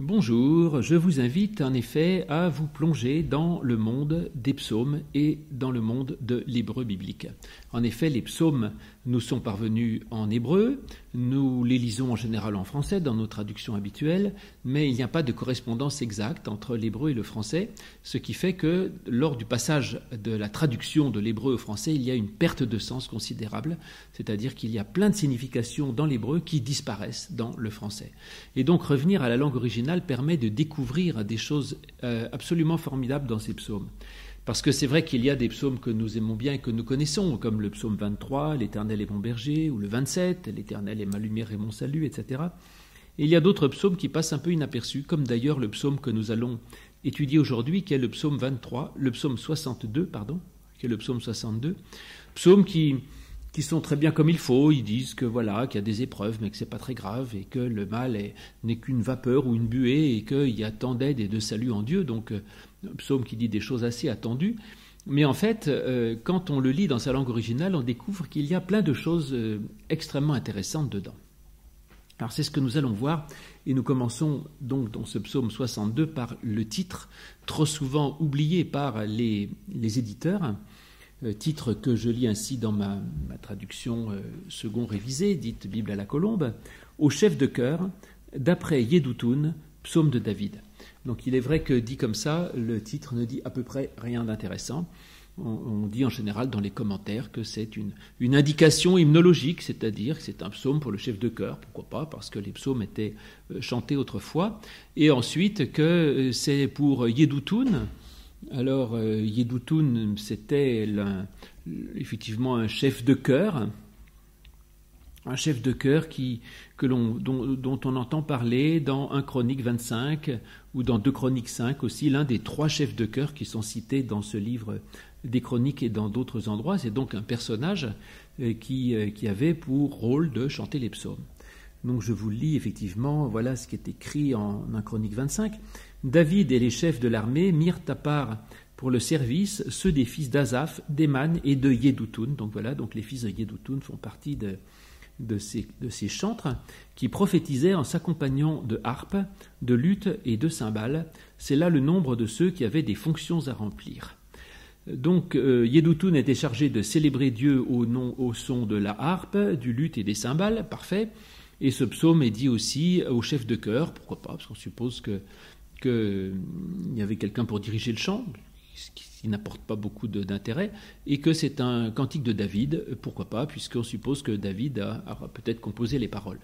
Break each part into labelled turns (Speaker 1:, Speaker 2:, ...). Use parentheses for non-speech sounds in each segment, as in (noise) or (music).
Speaker 1: Bonjour, je vous invite en effet à vous plonger dans le monde des psaumes et dans le monde de l'hébreu biblique. En effet, les psaumes nous sont parvenus en hébreu, nous les lisons en général en français dans nos traductions habituelles, mais il n'y a pas de correspondance exacte entre l'hébreu et le français, ce qui fait que lors du passage de la traduction de l'hébreu au français, il y a une perte de sens considérable, c'est-à-dire qu'il y a plein de significations dans l'hébreu qui disparaissent dans le français. Et donc revenir à la langue originale permet de découvrir des choses euh, absolument formidables dans ces psaumes. Parce que c'est vrai qu'il y a des psaumes que nous aimons bien et que nous connaissons, comme le psaume 23, L'Éternel est mon berger, ou le 27, L'Éternel est ma lumière et mon salut, etc. Et il y a d'autres psaumes qui passent un peu inaperçus, comme d'ailleurs le psaume que nous allons étudier aujourd'hui, qui est le psaume 23, le psaume 62, pardon, qui est le psaume 62, psaume qui, qui sont très bien comme il faut. Ils disent que voilà, qu'il y a des épreuves, mais que c'est pas très grave, et que le mal n'est qu'une vapeur ou une buée, et qu'il y a tant d'aide et de salut en Dieu. Donc, euh, un psaume qui dit des choses assez attendues. Mais en fait, euh, quand on le lit dans sa langue originale, on découvre qu'il y a plein de choses euh, extrêmement intéressantes dedans. Alors c'est ce que nous allons voir, et nous commençons donc dans ce psaume 62 par le titre, trop souvent oublié par les, éditeurs, euh, titre que je lis ainsi dans ma, traduction euh, second révisée, dite Bible à la colombe, au chef de chœur, d'après Yedutun, psaume de David. Donc il est vrai que dit comme ça, le titre ne dit à peu près rien d'intéressant. On, dit en général dans les commentaires que c'est une, une, indication hymnologique, c'est-à-dire que c'est un psaume pour le chef de chœur, pourquoi pas, parce que les psaumes étaient euh, chantés autrefois, et ensuite que c'est pour Yedutun, alors, euh, c'était effectivement un chef de chœur, un chef de chœur que dont, dont, on entend parler dans 1 Chronique 25 ou dans 2 Chroniques 5 aussi, l'un des trois chefs de chœur qui sont cités dans ce livre des Chroniques et dans d'autres endroits. C'est donc un personnage euh, qui, euh, qui avait pour rôle de chanter les psaumes. Donc je vous lis effectivement, voilà ce qui est écrit en 1 Chronique 25. David et les chefs de l'armée mirent à part pour le service ceux des fils d'Azaph, d'Eman et de Yedutun. Donc voilà, les fils de Yedutun font partie de, ces, chantres qui prophétisaient en s'accompagnant de harpes, de luttes et de cymbales. C'est là le nombre de ceux qui avaient des fonctions à remplir. Donc euh, était chargé de célébrer Dieu au, nom, au son de la harpe, du luth et des cymbales, parfait. Et ce psaume est dit aussi au chef de chœur, pourquoi pas, parce qu'on suppose que qu'il y avait quelqu'un pour diriger le chant, ce qui n'apporte pas beaucoup d'intérêt, et que c'est un cantique de David, pourquoi pas, puisqu'on suppose que David a, peut-être composé les paroles.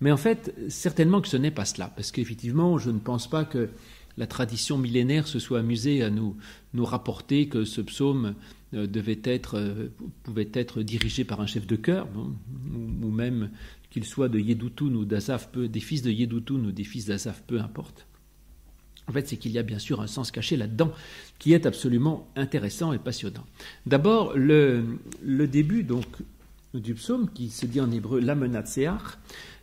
Speaker 1: Mais en fait, certainement que ce n'est pas cela, parce qu'effectivement, je ne pense pas que la tradition millénaire se soit amusée à nous, nous rapporter que ce psaume euh, devait être, euh, pouvait être dirigé par un chef de chœur, ou, même qu'il soit de ou d'Azaf, des fils de Yedutun ou des fils d'Azaf, peu importe. En fait, c'est qu'il y a bien sûr un sens caché là-dedans qui est absolument intéressant et passionnant. D'abord, le, début donc du psaume qui se dit en hébreu Lamenatseach.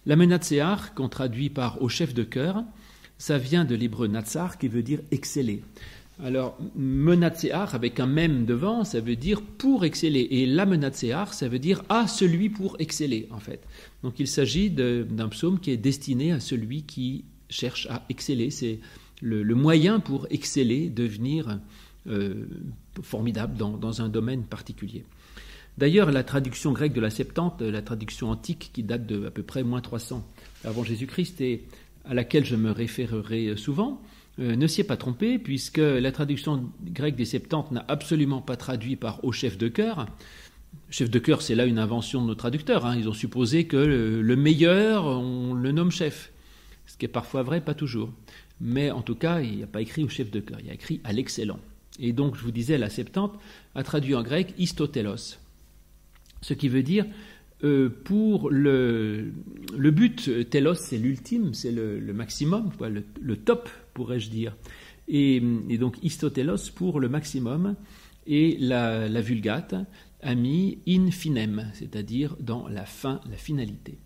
Speaker 1: Lamenatseach, qu'on traduit par au chef de cœur, ça vient de l'hébreu natsar qui veut dire exceller. Alors, menatseach avec un même devant, ça veut dire pour exceller. Et lamenatseach, ça veut dire à celui pour exceller, en fait. Donc, il s'agit d'un psaume qui est destiné à celui qui cherche à exceller. C'est le, moyen pour exceller, devenir euh, formidable dans, un domaine particulier. D'ailleurs, la traduction grecque de la Septante, la traduction antique qui date de à peu près moins 300 avant Jésus-Christ et à laquelle je me référerai souvent, euh, ne s'y est pas trompée puisque la traduction grecque des Septantes n'a absolument pas traduit par au chef de cœur. Chef de cœur, c'est là une invention de nos traducteurs. Hein. Ils ont supposé que le meilleur, on le nomme chef. Ce qui est parfois vrai, pas toujours mais en tout cas, il n'y a pas écrit au chef de cœur, il y a écrit à l'excellent. Et donc, je vous disais, la Septante a traduit en grec istotelos, ce qui veut dire euh, pour le, le but, telos c'est l'ultime, c'est le, maximum, le, top pourrais-je dire. Et, donc istotelos pour le maximum, et la, la vulgate a mis in finem, c'est-à-dire dans la fin, la finalité.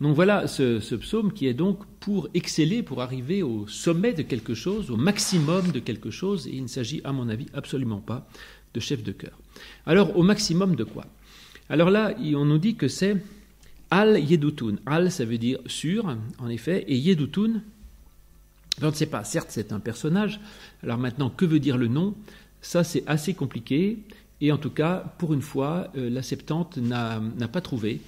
Speaker 1: Donc voilà ce, psaume qui est donc pour exceller, pour arriver au sommet de quelque chose, au maximum de quelque chose, et il ne s'agit à mon avis absolument pas de chef de cœur. Alors au maximum de quoi? Alors là, on nous dit que c'est al yedutun. Al, ça veut dire sur, en effet, et yedutun, On ne sait pas, certes c'est un personnage, alors maintenant que veut dire le nom? Ça c'est assez compliqué, et en tout cas, pour une fois, euh, la Septante n'a pas trouvé,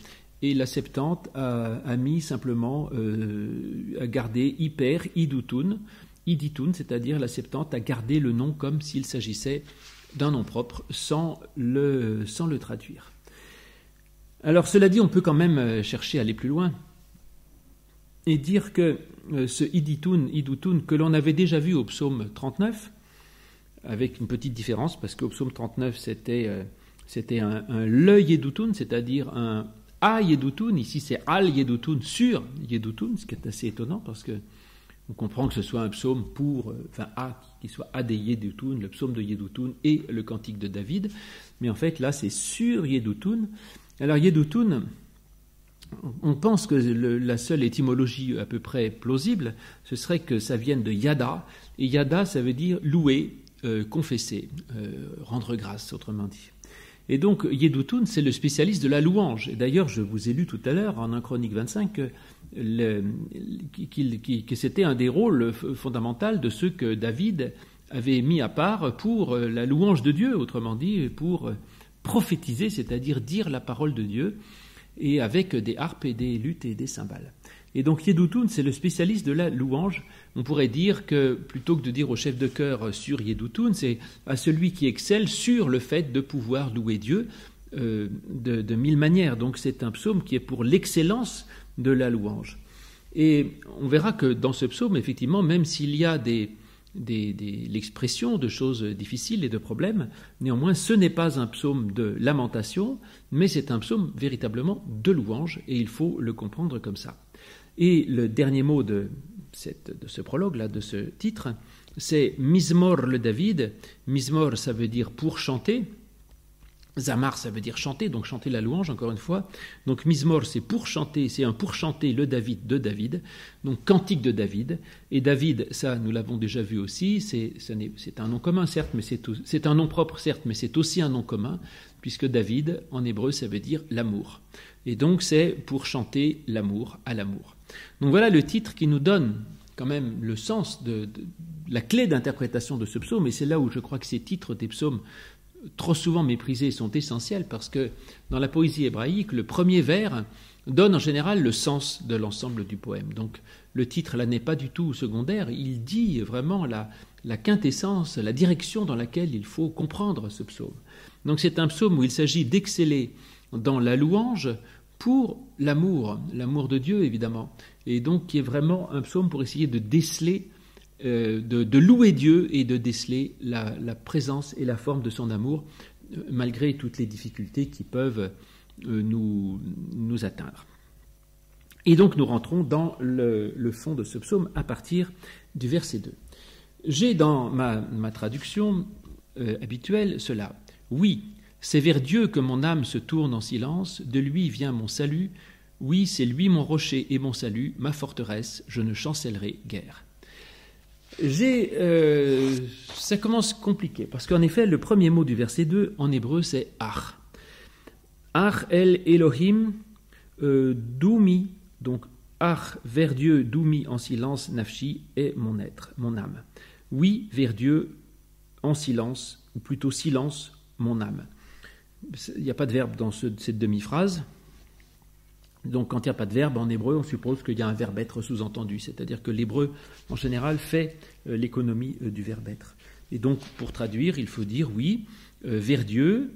Speaker 1: et la Septante a, mis simplement euh, à garder hyper idutun, iditun, c'est-à-dire la Septante a gardé le nom comme s'il s'agissait d'un nom propre sans le, traduire. Alors cela dit, on peut quand même euh, chercher à aller plus loin et dire que euh, ce iditun, idutun, que l'on avait déjà vu au psaume 39, avec une petite différence, parce qu'au psaume 39, c'était euh, un, un le yedutun, c'est-à-dire un a yedutun, ici c'est al yedutun sur yedutun, ce qui est assez étonnant, parce que on comprend que ce soit un psaume pour, enfin a, qui soit a des yedutun, le psaume de yedutun et le cantique de David, mais en fait là c'est sur yedutun, alors Yedutun, on pense que la seule étymologie à peu près plausible, ce serait que ça vienne de yada, et yada ça veut dire louer, euh, confesser, euh, rendre grâce, autrement dit. Et donc Yedutun, c'est le spécialiste de la louange. Et d'ailleurs, je vous ai lu tout à l'heure en 1 Chronique 25 que, c'était un des rôles fondamentaux de ceux que David avait mis à part pour euh, la louange de Dieu, autrement dit, pour prophétiser, c'est-à-dire dire la parole de Dieu, et avec des harpes et des luttes et des cymbales. Et donc Yedutun, c'est le spécialiste de la louange. On pourrait dire que plutôt que de dire au chef de chœur sur Yedutun, c'est à celui qui excelle sur le fait de pouvoir louer Dieu euh, de, mille manières. Donc c'est un psaume qui est pour l'excellence de la louange. Et on verra que dans ce psaume, effectivement, même s'il y a des, l'expression de choses difficiles et de problèmes. Néanmoins, ce n'est pas un psaume de lamentation, mais c'est un psaume véritablement de louange, et il faut le comprendre comme ça. Et le dernier mot de, de ce prologue-là, de ce titre, c'est Mismor le David. Mismor, ça veut dire pour chanter, Zamar, ça veut dire chanter, donc chanter la louange, encore une fois. Donc Mismor, c'est pour chanter, c'est un pour chanter le David de David, donc cantique de David. Et David, ça, nous l'avons déjà vu aussi, c'est un nom commun, certes, mais c'est un nom propre, certes, mais c'est aussi un nom commun, puisque David, en hébreu, ça veut dire l'amour. Et donc c'est pour chanter l'amour à l'amour. Donc voilà le titre qui nous donne quand même le sens de la clé d'interprétation de ce psaume, et c'est là où je crois que ces titres des psaumes trop souvent méprisés sont essentiels parce que dans la poésie hébraïque, le premier vers donne en général le sens de l'ensemble du poème. Donc le titre là n'est pas du tout secondaire, il dit vraiment la, la quintessence, la direction dans laquelle il faut comprendre ce psaume. Donc c'est un psaume où il s'agit d'exceller dans la louange pour l'amour, l'amour de Dieu évidemment, et donc qui est vraiment un psaume pour essayer de déceler euh, de, louer Dieu et de déceler la, présence et la forme de son amour, euh, malgré toutes les difficultés qui peuvent euh, nous, nous, atteindre. Et donc nous rentrons dans le, fond de ce psaume à partir du verset 2. J'ai dans ma, traduction habituelle cela. Oui, c'est vers Dieu que mon âme se tourne en silence, de lui vient mon salut, oui, c'est lui mon rocher et mon salut, ma forteresse, je ne chancellerai guère. J'ai, euh, ça commence compliqué, parce qu'en effet, le premier mot du verset 2 en hébreu, c'est Ach. Ach el Elohim euh, Doumi, donc Ach vers Dieu, Doumi en silence, Nafshi est mon être, mon âme. Oui, vers Dieu en silence, ou plutôt silence, mon âme. Il n'y a pas de verbe dans cette demi-phrase, donc quand il n'y a pas de verbe en hébreu, on suppose qu'il y a un verbe être sous-entendu, c'est-à-dire que l'hébreu en général fait euh, l'économie euh, du verbe être. Et donc pour traduire, il faut dire oui, euh, vers Dieu,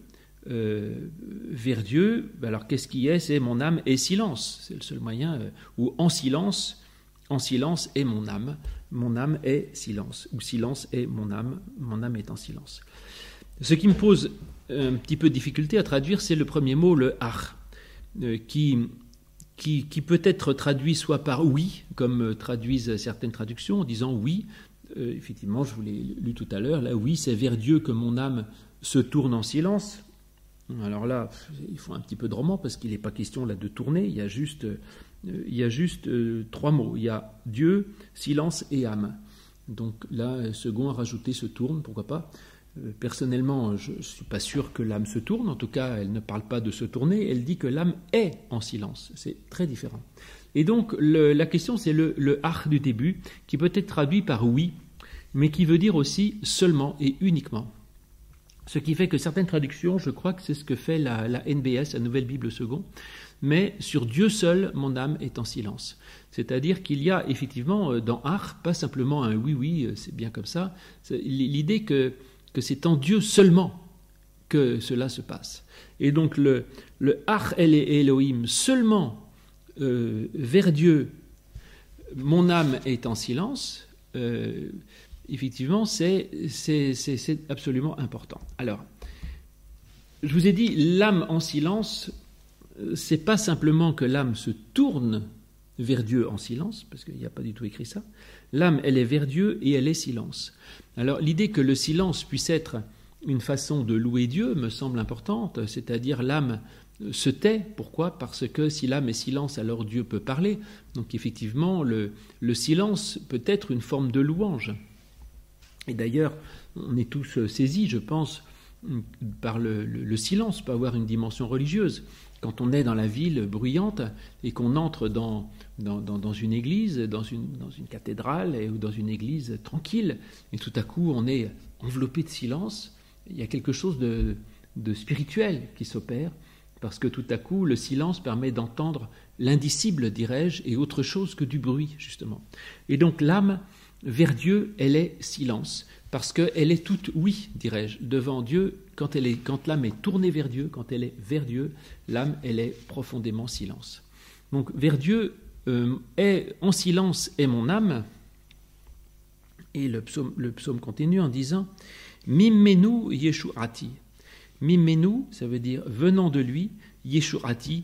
Speaker 1: vers Dieu, alors qu'est-ce qui est? C'est mon âme et silence, c'est le seul moyen, ou en silence, en silence est mon âme, mon âme est silence, ou silence est mon âme, mon âme est en silence. Ce qui me pose un petit peu de difficulté à traduire, c'est le premier mot, le ar, qui qui, peut être traduit soit par oui, comme euh, traduisent certaines traductions, en disant oui, euh, effectivement, je vous l'ai lu tout à l'heure, là, oui, c'est vers Dieu que mon âme se tourne en silence. Alors là, il faut un petit peu de roman parce qu'il n'est pas question là de tourner, il y a juste, euh, il y a juste trois mots. Il y a Dieu, silence et âme. Donc là, second a rajouté se tourne, pourquoi pas personnellement, je ne suis pas sûr que l'âme se tourne, en tout cas, elle ne parle pas de se tourner, elle dit que l'âme est en silence, c'est très différent. Et donc la question c'est le, le du début, qui peut être traduit par oui, mais qui veut dire aussi seulement et uniquement. Ce qui fait que certaines traductions, je crois que c'est ce que fait la, la NBS, la Nouvelle Bible Second, mais sur Dieu seul, mon âme est en silence. C'est-à-dire qu'il y a effectivement euh, dans Ar, pas simplement un oui, oui, euh, c'est bien comme ça, l'idée que, que c'est en Dieu seulement que cela se passe. Et donc le, le Ar El Elohim, seulement euh, vers Dieu, mon âme est en silence, effectivement, c'est absolument important. Alors, je vous ai dit, l'âme en silence, c'est pas simplement que l'âme se tourne vers Dieu en silence, parce qu'il n'y a pas du tout écrit ça. L'âme, elle est vers Dieu et elle est silence. Alors l'idée que le silence puisse être une façon de louer Dieu me semble importante, c'est-à-dire l'âme se tait. Pourquoi? Parce que si l'âme est silence, alors Dieu peut parler. Donc effectivement, le, silence peut être une forme de louange. Et d'ailleurs, on est tous saisis, je pense, par le, le silence, peut avoir une dimension religieuse quand on est dans la ville bruyante et qu'on entre dans, dans, une église, dans une, dans une cathédrale ou dans une église tranquille, et tout à coup on est enveloppé de silence, il y a quelque chose de, de spirituel qui s'opère, parce que tout à coup le silence permet d'entendre l'indicible, dirais-je, et autre chose que du bruit, justement. Et donc l'âme, vers Dieu, elle est silence parce qu'elle est toute oui, dirais-je, devant Dieu. Quand, elle est, quand l'âme est tournée vers Dieu, quand elle est vers Dieu, l'âme, elle est profondément silence. Donc, vers Dieu, euh, est, en silence est mon âme. Et le psaume, continue en disant Mimenu Yeshuati. Mimenu, ça veut dire venant de lui, Yeshuati,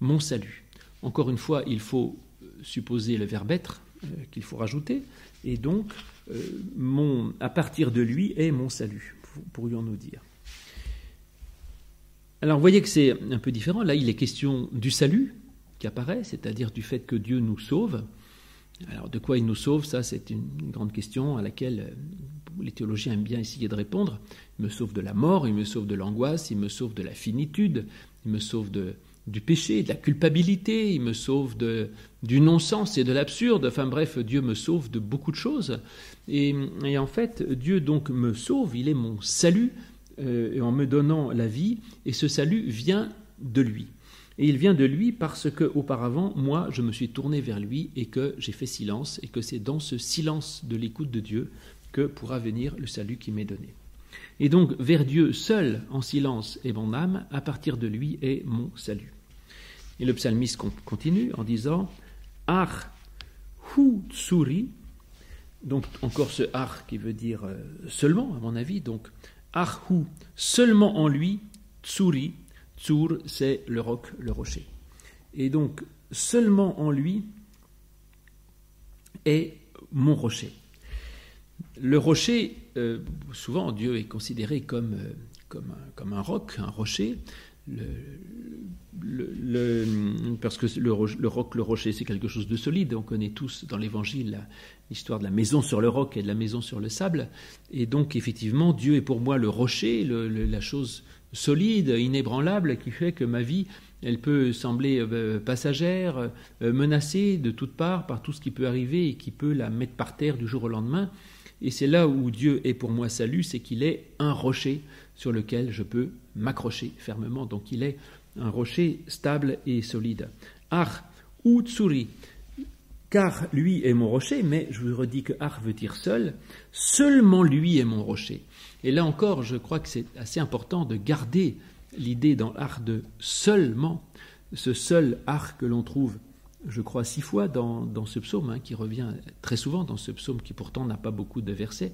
Speaker 1: mon salut. Encore une fois, il faut supposer le verbe être euh, qu'il faut rajouter. Et donc, euh, mon, à partir de lui est mon salut, pourrions-nous dire. Alors vous voyez que c'est un peu différent. Là, il est question du salut qui apparaît, c'est-à-dire du fait que Dieu nous sauve. Alors de quoi il nous sauve, ça c'est une grande question à laquelle euh, les théologiens aiment bien essayer de répondre. Il me sauve de la mort, il me sauve de l'angoisse, il me sauve de la finitude, il me sauve de, du péché, de la culpabilité, il me sauve du non-sens et de l'absurde. Enfin bref, Dieu me sauve de beaucoup de choses. Et, en fait, Dieu donc me sauve, il est mon salut euh, en me donnant la vie, et ce salut vient de lui. Et il vient de lui parce que auparavant, moi, je me suis tourné vers lui et que j'ai fait silence, et que c'est dans ce silence de l'écoute de Dieu que pourra venir le salut qui m'est donné. Et donc, vers Dieu seul, en silence, est mon âme, à partir de lui est mon salut. Et le psalmiste continue en disant Ar hu tsuri, donc encore ce ar qui veut dire euh, seulement, à mon avis, donc ar hu, seulement en lui, tsuri, tsur, c'est le roc, le rocher. Et donc, seulement en lui est mon rocher. Le rocher, euh, souvent Dieu est considéré comme, euh, comme, comme un roc, un rocher, le, parce que le, roc, le rocher, c'est quelque chose de solide. On connaît tous dans l'Évangile l'histoire de la maison sur le roc et de la maison sur le sable. Et donc, effectivement, Dieu est pour moi le rocher, la chose solide, inébranlable, qui fait que ma vie, elle peut sembler euh, passagère, euh, menacée de toutes parts par tout ce qui peut arriver et qui peut la mettre par terre du jour au lendemain. Et c'est là où Dieu est pour moi salut, c'est qu'il est un rocher sur lequel je peux m'accrocher fermement. Donc il est un rocher stable et solide. Ar ou tsuri, car lui est mon rocher, mais je vous redis que Ar veut dire seul, seulement lui est mon rocher. Et là encore, je crois que c'est assez important de garder l'idée dans Ar de seulement, ce seul Ar que l'on trouve, je crois, six fois dans, ce psaume, hein, qui revient très souvent dans ce psaume qui pourtant n'a pas beaucoup de versets.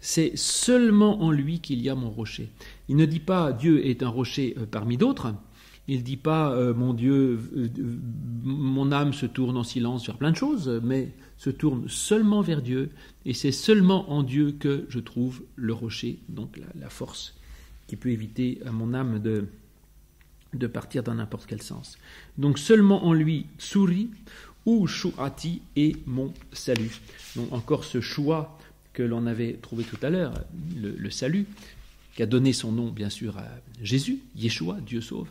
Speaker 1: C'est seulement en lui qu'il y a mon rocher. Il ne dit pas Dieu est un rocher euh, parmi d'autres. Il ne dit pas euh, mon Dieu, euh, mon âme se tourne en silence vers plein de choses, mais se tourne seulement vers Dieu. Et c'est seulement en Dieu que je trouve le rocher, donc la, force qui peut éviter à mon âme de, de partir dans n'importe quel sens. Donc seulement en lui, Tsuri ou Shuati est mon salut. Donc encore ce choix que l'on avait trouvé tout à l'heure, le, salut, qui a donné son nom bien sûr à Jésus, Yeshua, Dieu sauve.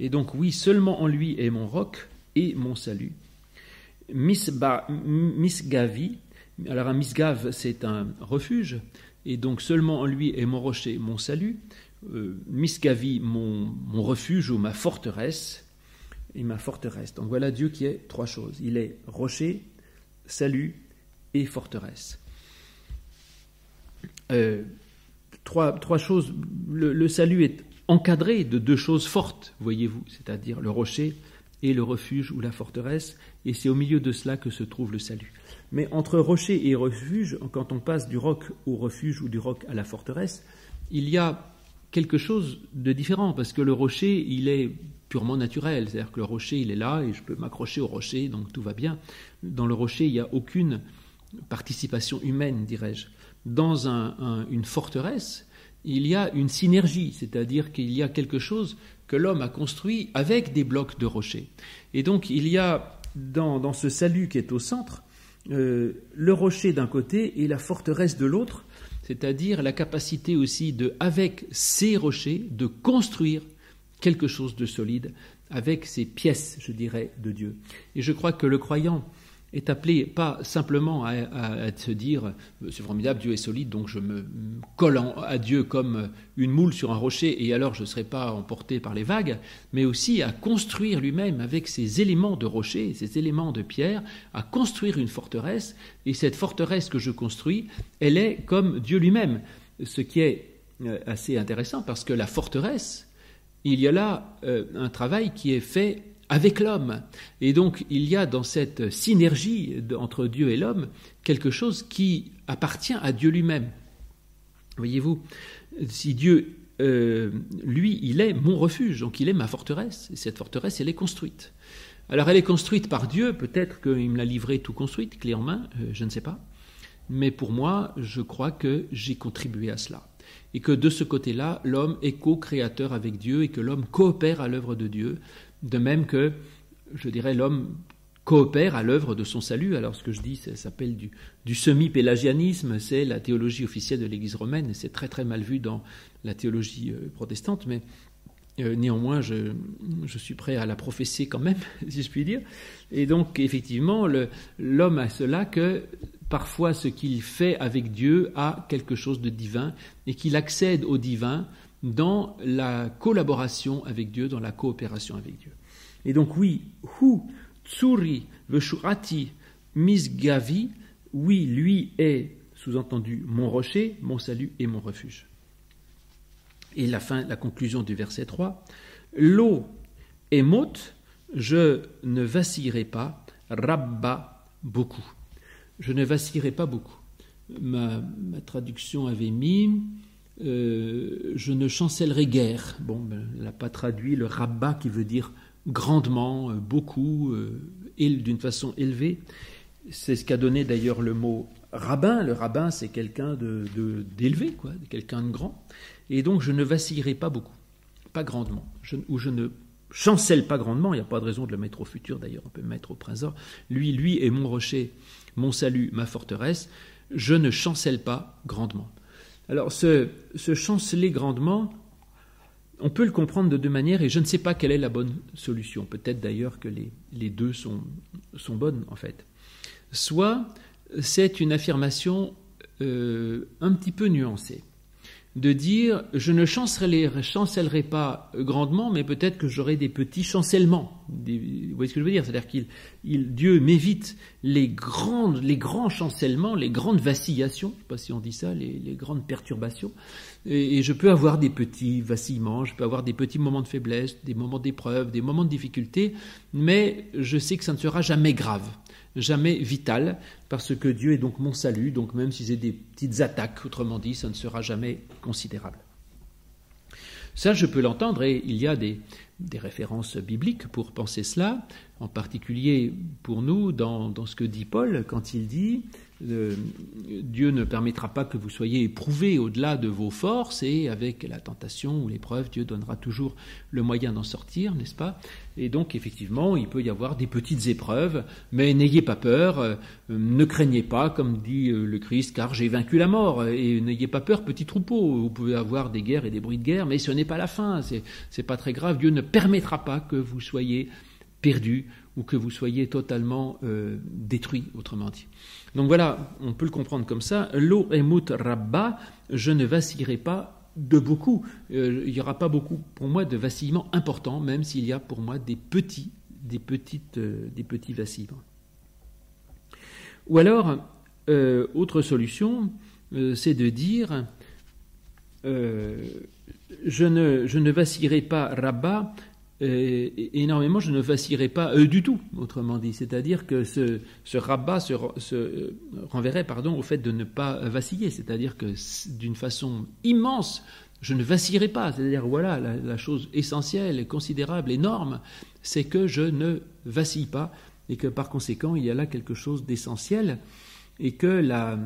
Speaker 1: Et donc oui, seulement en lui est mon roc et mon salut. misgavi. Alors un misgav, c'est un refuge, et donc seulement en lui est mon rocher, mon salut. Euh, misgavi, mon, refuge ou ma forteresse, et ma forteresse. Donc voilà Dieu qui est trois choses. Il est rocher, salut et forteresse. Euh, trois, trois, choses. Le, salut est encadré de deux choses fortes, voyez-vous, c'est-à-dire le rocher et le refuge ou la forteresse, et c'est au milieu de cela que se trouve le salut. Mais entre rocher et refuge, quand on passe du roc au refuge ou du roc à la forteresse, il y a quelque chose de différent, parce que le rocher, il est purement naturel, c'est-à-dire que le rocher, il est là, et je peux m'accrocher au rocher, donc tout va bien. Dans le rocher, il n'y a aucune participation humaine, dirais-je. Dans une forteresse, il y a une synergie, c'est-à-dire qu'il y a quelque chose que l'homme a construit avec des blocs de rocher. Et donc il y a dans, ce salut qui est au centre, euh, le rocher d'un côté et la forteresse de l'autre, c'est-à-dire la capacité aussi de, avec ces rochers, de construire quelque chose de solide avec ces pièces, je dirais, de Dieu. Et je crois que le croyant est appelé pas simplement à, se dire c'est formidable, Dieu est solide, donc je me colle à Dieu comme une moule sur un rocher et alors je ne serai pas emporté par les vagues, mais aussi à construire lui-même avec ces éléments de rocher, ces éléments de pierre, à construire une forteresse. Et cette forteresse que je construis, elle est comme Dieu lui-même, ce qui est euh, assez intéressant parce que la forteresse, il y a là euh, un travail qui est fait avec l'homme. Et donc il y a dans cette synergie entre Dieu et l'homme quelque chose qui appartient à Dieu lui-même. Voyez-vous, si Dieu, euh, lui, il est mon refuge, donc il est ma forteresse, et cette forteresse, elle est construite. Alors elle est construite par Dieu, peut-être qu'il me l'a livrée tout construite, clé en main, euh, je ne sais pas. Mais pour moi, je crois que j'ai contribué à cela. Et que de ce côté-là, l'homme est co-créateur avec Dieu et que l'homme coopère à l'œuvre de Dieu de même que, je dirais, l'homme coopère à l'œuvre de son salut. Alors ce que je dis, ça s'appelle du, semi-pélagianisme, c'est la théologie officielle de l'Église romaine, c'est très très mal vu dans la théologie euh, protestante, mais euh, néanmoins je, suis prêt à la professer quand même, (laughs) si je puis dire. Et donc effectivement, l'homme a cela que parfois ce qu'il fait avec Dieu a quelque chose de divin, et qu'il accède au divin dans la collaboration avec Dieu, dans la coopération avec Dieu. Et donc oui, hu tsuri veshurati misgavi, oui, lui est, sous-entendu, mon rocher, mon salut et mon refuge. Et la fin, la conclusion du verset 3, l'eau est motte, je ne vacillerai pas, rabba beaucoup. Je ne vacillerai pas beaucoup. Ma, ma traduction avait mis euh, je ne chancellerai guère. Bon, ben, elle n'a pas traduit le rabat qui veut dire grandement, euh, beaucoup, euh, d'une façon élevée. C'est ce qu'a donné d'ailleurs le mot rabbin. Le rabbin, c'est quelqu'un d'élevé, de, quoi, quelqu'un de grand. Et donc, je ne vacillerai pas beaucoup, pas grandement, ou je ne chancelle pas grandement. Il n'y a pas de raison de le mettre au futur, d'ailleurs, on peut le mettre au présent. Lui, lui est mon rocher, mon salut, ma forteresse. Je ne chancelle pas grandement. Alors, ce, chanceler grandement, on peut le comprendre de deux manières et je ne sais pas quelle est la bonne solution. Peut-être d'ailleurs que les, deux sont, bonnes en fait. Soit c'est une affirmation euh, un petit peu nuancée de dire je ne chancellerai, pas grandement, mais peut-être que j'aurai des petits chancellements. vous voyez ce que je veux dire? C'est-à-dire qu'il Dieu m'évite les grandes, les grands chancellements, les grandes vacillations, je ne sais pas si on dit ça, les, grandes perturbations, et, et, je peux avoir des petits vacillements, je peux avoir des petits moments de faiblesse, des moments d'épreuve, des moments de difficulté, mais je sais que ça ne sera jamais grave jamais vital, parce que Dieu est donc mon salut, donc même si c'est des petites attaques, autrement dit, ça ne sera jamais considérable. Ça, je peux l'entendre, et il y a des, des, références bibliques pour penser cela, en particulier pour nous dans, dans ce que dit Paul quand il dit Dieu ne permettra pas que vous soyez éprouvés au-delà de vos forces et avec la tentation ou l'épreuve, Dieu donnera toujours le moyen d'en sortir, n'est-ce pas? Et donc effectivement, il peut y avoir des petites épreuves, mais n'ayez pas peur, euh, ne craignez pas, comme dit euh, le Christ, car j'ai vaincu la mort, et n'ayez pas peur, petit troupeau. Vous pouvez avoir des guerres et des bruits de guerre, mais ce n'est pas la fin, c'est pas très grave. Dieu ne permettra pas que vous soyez perdu ou que vous soyez totalement euh, détruit, autrement dit. Donc voilà, on peut le comprendre comme ça. Lo emut rabba, je ne vacillerai pas de beaucoup. Euh, il n'y aura pas beaucoup pour moi de vacillements importants, même s'il y a pour moi des petits, des petites, euh, des petits vacillements. Ou alors, autre solution, c'est de dire je ne, je ne vacillerai pas rabba euh, énormément, je ne vacillerai pas euh, du tout, autrement dit. C'est-à-dire que ce, rabat se, euh, renverrait pardon, au fait de ne pas vaciller. C'est-à-dire que d'une façon immense, je ne vacillerai pas. C'est-à-dire, voilà, la, chose essentielle, considérable, énorme, c'est que je ne vacille pas et que par conséquent, il y a là quelque chose d'essentiel et que la,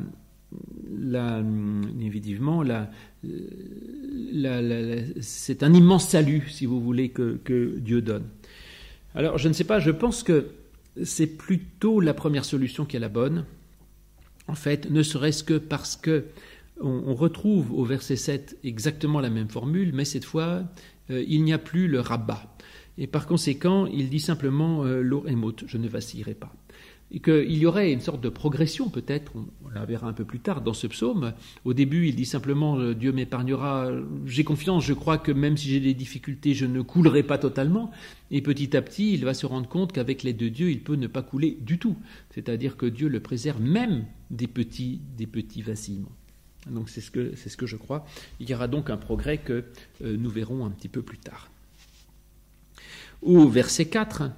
Speaker 1: évidemment, c'est un immense salut, si vous voulez, que, Dieu donne. Alors, je ne sais pas, je pense que c'est plutôt la première solution qui est la bonne. En fait, ne serait-ce que parce que on, retrouve au verset 7 exactement la même formule, mais cette fois, euh, il n'y a plus le rabat. Et par conséquent, il dit simplement euh, je ne vacillerai pas et qu'il y aurait une sorte de progression peut-être, on, la verra un peu plus tard dans ce psaume. Au début, il dit simplement euh, Dieu m'épargnera, j'ai confiance, je crois que même si j'ai des difficultés, je ne coulerai pas totalement. Et petit à petit, il va se rendre compte qu'avec l'aide de Dieu, il peut ne pas couler du tout. C'est-à-dire que Dieu le préserve même des petits, des petits vacillements. Donc c'est ce, que, ce que je crois. Il y aura donc un progrès que euh, nous verrons un petit peu plus tard. Au verset 4,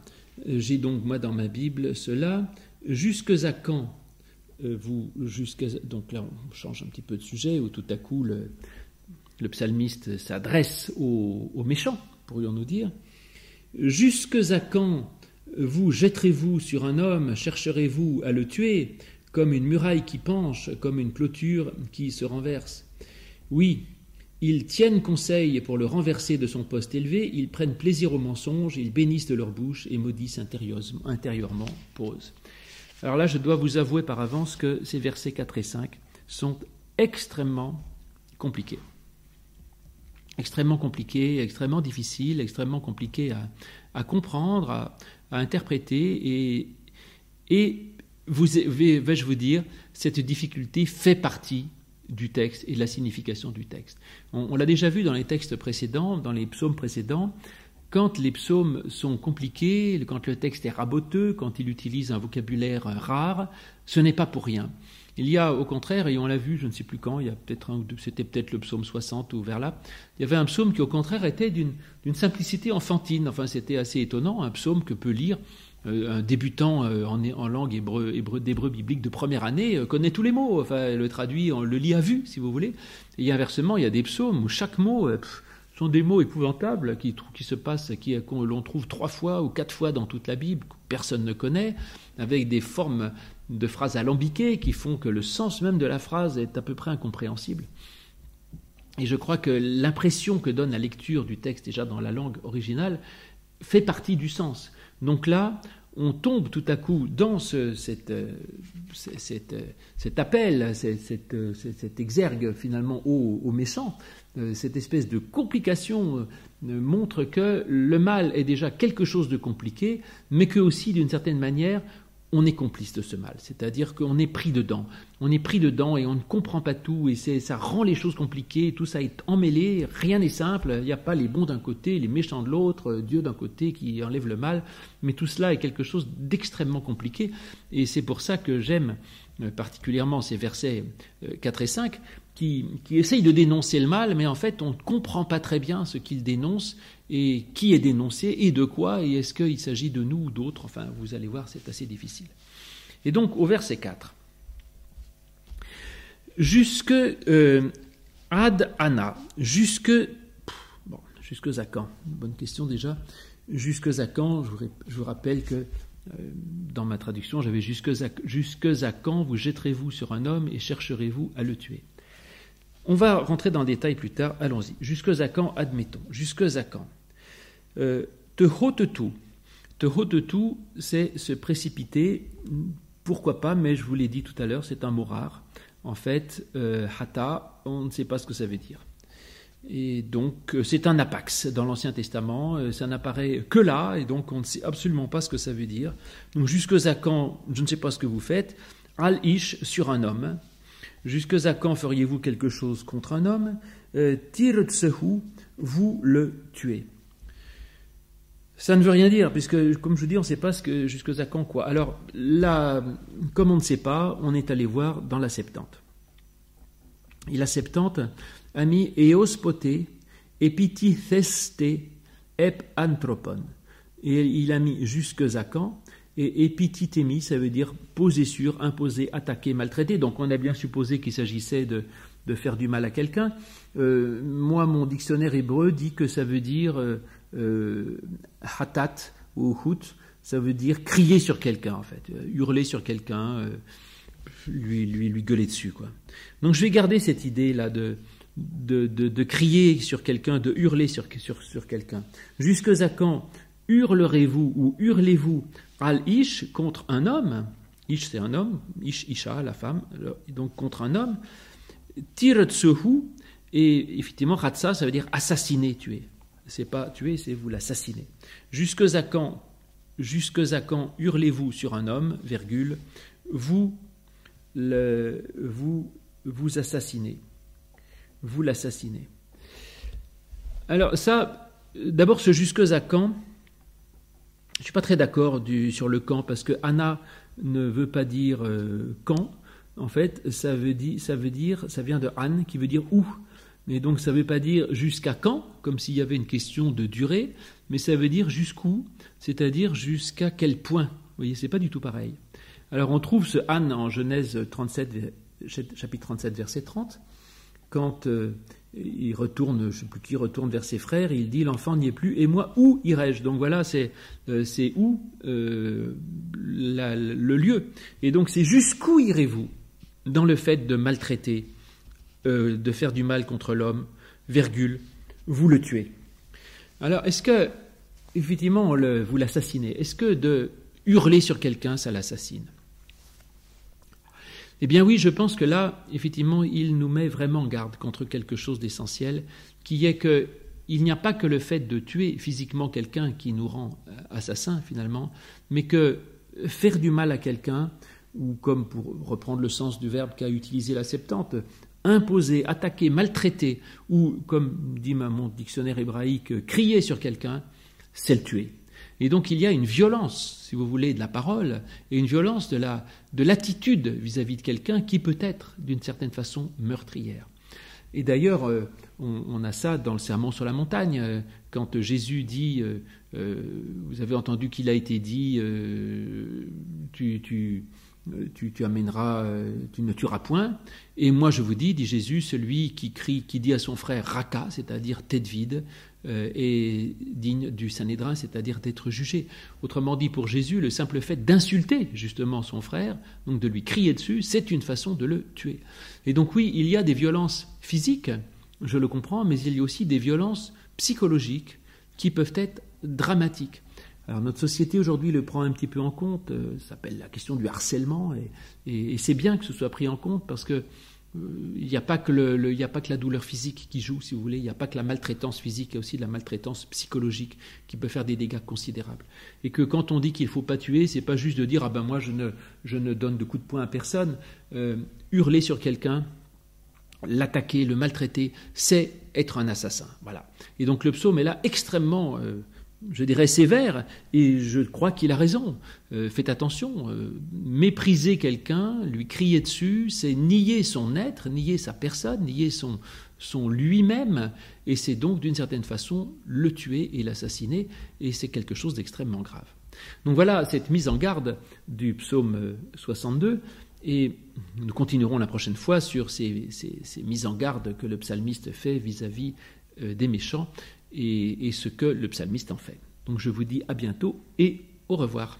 Speaker 1: j'ai donc, moi, dans ma Bible, cela. Jusque à quand euh, vous, donc là, on change un petit peu de sujet, où tout à coup, le, psalmiste s'adresse aux, méchants, pourrions-nous dire. Jusque à quand vous jetterez-vous sur un homme, chercherez-vous à le tuer, comme une muraille qui penche, comme une clôture qui se renverse? Oui, ils tiennent conseil pour le renverser de son poste élevé, ils prennent plaisir au mensonge, ils bénissent de leur bouche et maudissent intérieurement. Pause. Alors là, je dois vous avouer par avance que ces versets 4 et 5 sont extrêmement compliqués. Extrêmement compliqués, extrêmement difficiles, extrêmement compliqués à, comprendre, à, interpréter. Et, et vais-je vous dire, cette difficulté fait partie du texte et de la signification du texte. On, l'a déjà vu dans les textes précédents, dans les psaumes précédents, quand les psaumes sont compliqués, quand le texte est raboteux, quand il utilise un vocabulaire rare, ce n'est pas pour rien. Il y a au contraire, et on l'a vu, je ne sais plus quand, il y a peut-être c'était peut-être le psaume 60 ou vers là, il y avait un psaume qui au contraire était d'une simplicité enfantine. Enfin, c'était assez étonnant, un psaume que peut lire un débutant euh, en, langue hébreu, d'hébreu biblique de première année euh, connaît tous les mots, enfin le traduit, on le lit à vue, si vous voulez. Et inversement, il y a des psaumes où chaque mot sont des mots épouvantables qui, se passent, qui l'on trouve trois fois ou quatre fois dans toute la Bible, que personne ne connaît, avec des formes de phrases alambiquées qui font que le sens même de la phrase est à peu près incompréhensible. Et je crois que l'impression que donne la lecture du texte déjà dans la langue originale fait partie du sens. Donc là, on tombe tout à coup dans ce, cet appel, cet, exergue finalement au, au méchant, euh, cette espèce de complication euh, montre que le mal est déjà quelque chose de compliqué, mais que aussi d'une certaine manière on est complice de ce mal, c'est-à-dire qu'on est pris dedans, on est pris dedans et on ne comprend pas tout et ça rend les choses compliquées, tout ça est emmêlé, rien n'est simple, il n'y a pas les bons d'un côté, les méchants de l'autre, Dieu d'un côté qui enlève le mal, mais tout cela est quelque chose d'extrêmement compliqué et c'est pour ça que j'aime euh, particulièrement ces versets 4 euh, et 5 qui, qui essayent de dénoncer le mal, mais en fait on ne comprend pas très bien ce qu'ils dénoncent et qui est dénoncé et de quoi, et est-ce qu'il s'agit de nous ou d'autres, enfin vous allez voir, c'est assez difficile. Et donc au verset 4, jusque euh, ad ana, jusque, bon, jusque Bonne question déjà. Jusque quand je vous, je vous rappelle que euh, dans ma traduction, j'avais jusque jusque quand vous jetterez-vous sur un homme et chercherez-vous à le tuer On va rentrer dans le détail plus tard, allons-y. Jusque à quand, admettons Jusque quand euh, te haute tout. Te haute tout, c'est se précipiter. Pourquoi pas, mais je vous l'ai dit tout à l'heure, c'est un mot rare. En fait, euh, hata, on ne sait pas ce que ça veut dire. Et donc, c'est un apax dans l'Ancien Testament. Ça n'apparaît que là, et donc on ne sait absolument pas ce que ça veut dire. Donc, jusque à quand, je ne sais pas ce que vous faites, al-ish sur un homme. Jusque à quand feriez-vous quelque chose contre un homme? Tirtsehu, vous le tuez. Ça ne veut rien dire, puisque, comme je vous dis, on ne sait pas ce que, jusque à quand quoi. Alors, là, comme on ne sait pas, on est allé voir dans la Septante. Et la Septante a mis Eos poté, epititheste, ep anthropon. Et il a mis jusque à quand et épitithémie, ça veut dire poser sur, imposer, attaquer, maltraiter. Donc on a bien supposé qu'il s'agissait de, faire du mal à quelqu'un. Euh, moi, mon dictionnaire hébreu dit que ça veut dire euh, hatat ou hut, ça veut dire crier sur quelqu'un en fait, hurler sur quelqu'un, lui, lui, lui gueuler dessus quoi. Donc je vais garder cette idée là de de, de, crier sur quelqu'un, de hurler sur, sur, sur quelqu'un. Jusque à quand hurlerez-vous ou hurlez-vous al-ish contre un homme? Ish c'est un homme, ish isha la femme, donc contre un homme. Tiretsuhu et effectivement ratsa ça veut dire assassiner, tuer c'est pas tuer, c'est vous l'assassiner. Jusque à quand, à quand hurlez-vous sur un homme, virgule, vous le, vous vous assassinez, vous l'assassinez. Alors ça, d'abord ce jusque à quand, je suis pas très d'accord sur le quand parce que Anna ne veut pas dire euh, quand. En fait, ça veut dire, ça ça vient de Anne qui veut dire où. Mais donc ça ne veut pas dire jusqu'à quand, comme s'il y avait une question de durée, mais ça veut dire jusqu'où, c'est-à-dire jusqu'à quel point. Vous voyez, c'est pas du tout pareil. Alors on trouve ce Anne en Genèse 37, chapitre 37, verset 30, quand euh, il retourne, je sais plus qui retourne vers ses frères, il dit l'enfant n'y est plus, et moi où irai-je? Donc voilà, c'est euh, où euh, le lieu. Et donc c'est jusqu'où irez-vous dans le fait de maltraiter? Euh, de faire du mal contre l'homme, virgule, vous le tuez. Alors, est-ce que, effectivement, vous l'assassinez Est-ce que de hurler sur quelqu'un, ça l'assassine? Eh bien oui, je pense que là, effectivement, il nous met vraiment en garde contre quelque chose d'essentiel, qui est que il n'y a pas que le fait de tuer physiquement quelqu'un qui nous rend euh, assassin finalement, mais que faire du mal à quelqu'un, ou comme pour reprendre le sens du verbe qu'a utilisé la Septante, imposer, attaquer, maltraiter, ou, comme dit mon dictionnaire hébraïque, crier sur quelqu'un, c'est le tuer. Et donc il y a une violence, si vous voulez, de la parole, et une violence de la de l'attitude vis-à-vis de quelqu'un qui peut être, d'une certaine façon, meurtrière. Et d'ailleurs, euh, on, a ça dans le Sermon sur la montagne, euh, quand Jésus dit, euh, vous avez entendu qu'il a été dit, tu euh, tu, amèneras, euh, tu ne tueras point. Et moi je vous dis, dit Jésus, celui qui crie, qui dit à son frère raka, c'est-à-dire tête vide, euh, est digne du Sanhédrin, c'est-à-dire d'être jugé. Autrement dit, pour Jésus, le simple fait d'insulter justement son frère, donc de lui crier dessus, c'est une façon de le tuer. Et donc oui, il y a des violences physiques, je le comprends, mais il y a aussi des violences psychologiques qui peuvent être dramatiques. Notre société aujourd'hui le prend un petit peu en compte, euh, ça s'appelle la question du harcèlement, et, c'est bien que ce soit pris en compte parce que euh, il n'y a, pas que la douleur physique qui joue, si vous voulez, il n'y a pas que la maltraitance physique, il y a aussi la maltraitance psychologique qui peut faire des dégâts considérables. Et que quand on dit qu'il ne faut pas tuer, c'est pas juste de dire ah ben moi je ne, je ne donne de coups de poing à personne. Euh, hurler sur quelqu'un, l'attaquer, le maltraiter, c'est être un assassin. Voilà. Et donc le psaume est là extrêmement je dirais, sévère, et je crois qu'il a raison. Euh, faites attention, euh, mépriser quelqu'un, lui crier dessus, c'est nier son être, nier sa personne, nier son, son lui-même, et c'est donc d'une certaine façon le tuer et l'assassiner, et c'est quelque chose d'extrêmement grave. Donc voilà cette mise en garde du psaume 62, et nous continuerons la prochaine fois sur ces, ces, mises en garde que le psalmiste fait vis-à-vis -vis, des méchants et, ce que le psalmiste en fait. Donc je vous dis à bientôt et au revoir.